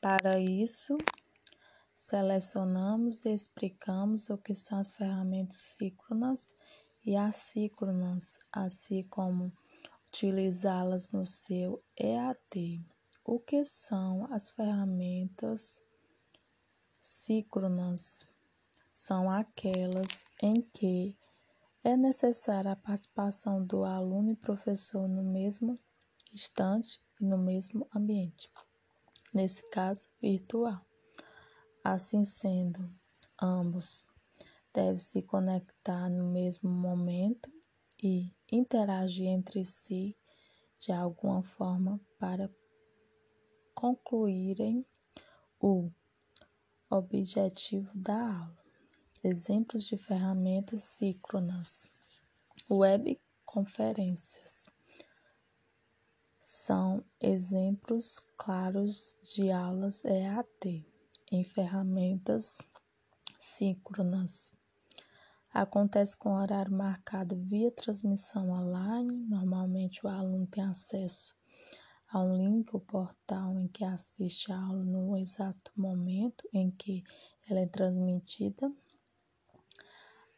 Para isso, selecionamos e explicamos o que são as ferramentas síncronas e assíncronas, assim como utilizá-las no seu EAD. O que são as ferramentas síncronas? São aquelas em que é necessária a participação do aluno e professor no mesmo instante e no mesmo ambiente, nesse caso virtual. Assim sendo, ambos devem se conectar no mesmo momento e interagir entre si de alguma forma para concluírem o objetivo da aula. Exemplos de ferramentas síncronas: webconferências são exemplos claros de aulas EAD em ferramentas síncronas. Acontece com horário marcado via transmissão online. Normalmente o aluno tem acesso a um link ou portal em que assiste a aula no exato momento em que ela é transmitida.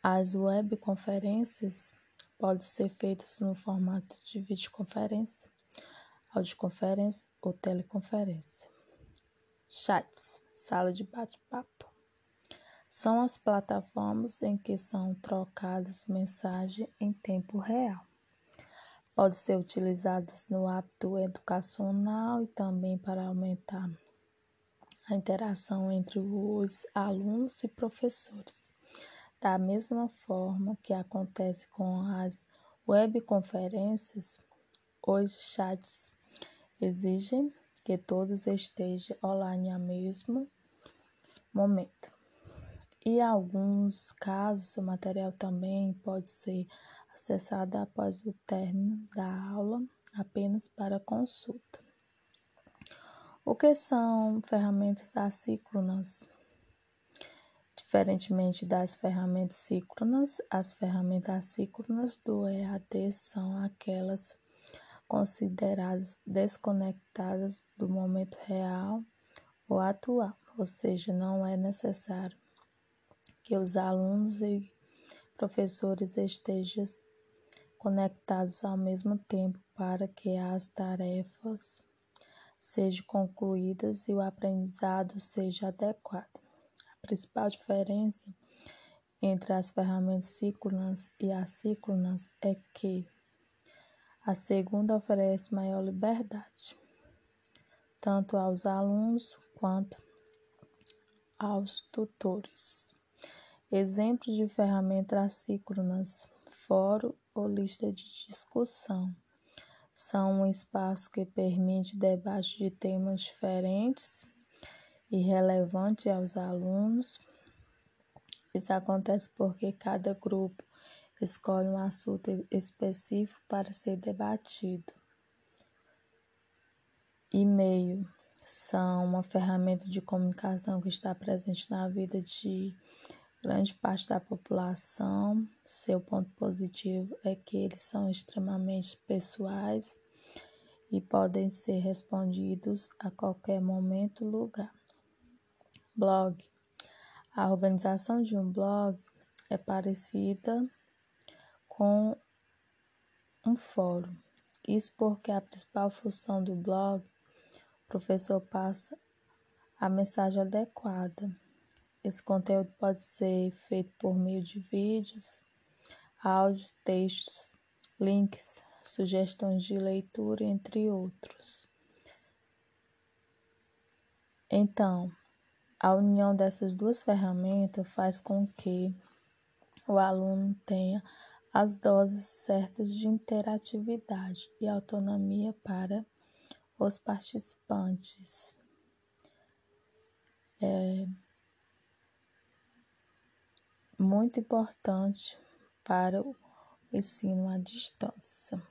As webconferências podem ser feitas no formato de videoconferência, audioconferência ou teleconferência. Chats, sala de bate-papo. São as plataformas em que são trocadas mensagens em tempo real pode ser utilizadas no hábito educacional e também para aumentar a interação entre os alunos e professores. Da mesma forma que acontece com as webconferências, os chats exigem que todos estejam online ao mesmo momento. E em alguns casos, o material também pode ser acessada após o término da aula apenas para consulta. O que são ferramentas assíncronas? Diferentemente das ferramentas síncronas, as ferramentas assíncronas do EAD são aquelas consideradas desconectadas do momento real ou atual, ou seja, não é necessário que os alunos e professores estejam conectados ao mesmo tempo para que as tarefas sejam concluídas e o aprendizado seja adequado. A principal diferença entre as ferramentas síncronas e assíncronas é que a segunda oferece maior liberdade, tanto aos alunos quanto aos tutores. Exemplos de ferramentas assíncronas: fórum ou lista de discussão. São um espaço que permite debate de temas diferentes e relevantes aos alunos. Isso acontece porque cada grupo escolhe um assunto específico para ser debatido. E-mail são uma ferramenta de comunicação que está presente na vida de grande parte da população. Seu ponto positivo é que eles são extremamente pessoais e podem ser respondidos a qualquer momento lugar. Blog. A organização de um blog é parecida com um fórum. Isso porque a principal função do blog, o professor passa a mensagem adequada esse conteúdo pode ser feito por meio de vídeos, áudio, textos, links, sugestões de leitura, entre outros. Então, a união dessas duas ferramentas faz com que o aluno tenha as doses certas de interatividade e autonomia para os participantes. É, muito importante para o ensino à distância.